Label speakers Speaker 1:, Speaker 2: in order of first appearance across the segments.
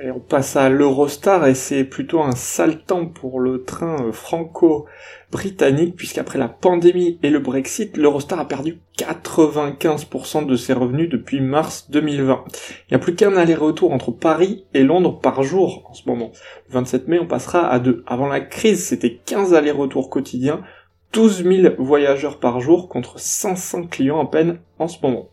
Speaker 1: On passe à l'Eurostar et c'est plutôt un sale temps pour le train euh, franco-britannique puisqu'après la pandémie et le Brexit, l'Eurostar a perdu 95% de ses revenus depuis mars 2020. Il n'y a plus qu'un aller-retour entre Paris et Londres par jour en ce moment. Le 27 mai, on passera à deux. Avant la crise, c'était 15 allers-retours quotidiens, 12 000 voyageurs par jour contre 500 clients à peine en ce moment.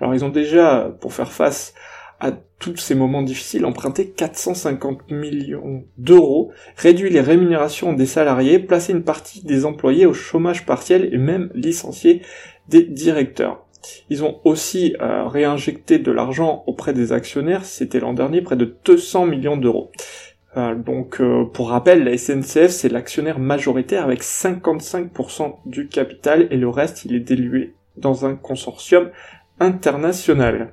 Speaker 1: Alors ils ont déjà, pour faire face à tous ces moments difficiles, emprunté 450 millions d'euros, réduit les rémunérations des salariés, placé une partie des employés au chômage partiel et même licencié des directeurs. Ils ont aussi euh, réinjecté de l'argent auprès des actionnaires, c'était l'an dernier près de 200 millions d'euros. Euh, donc euh, pour rappel, la SNCF c'est l'actionnaire majoritaire avec 55% du capital et le reste il est dilué dans un consortium international.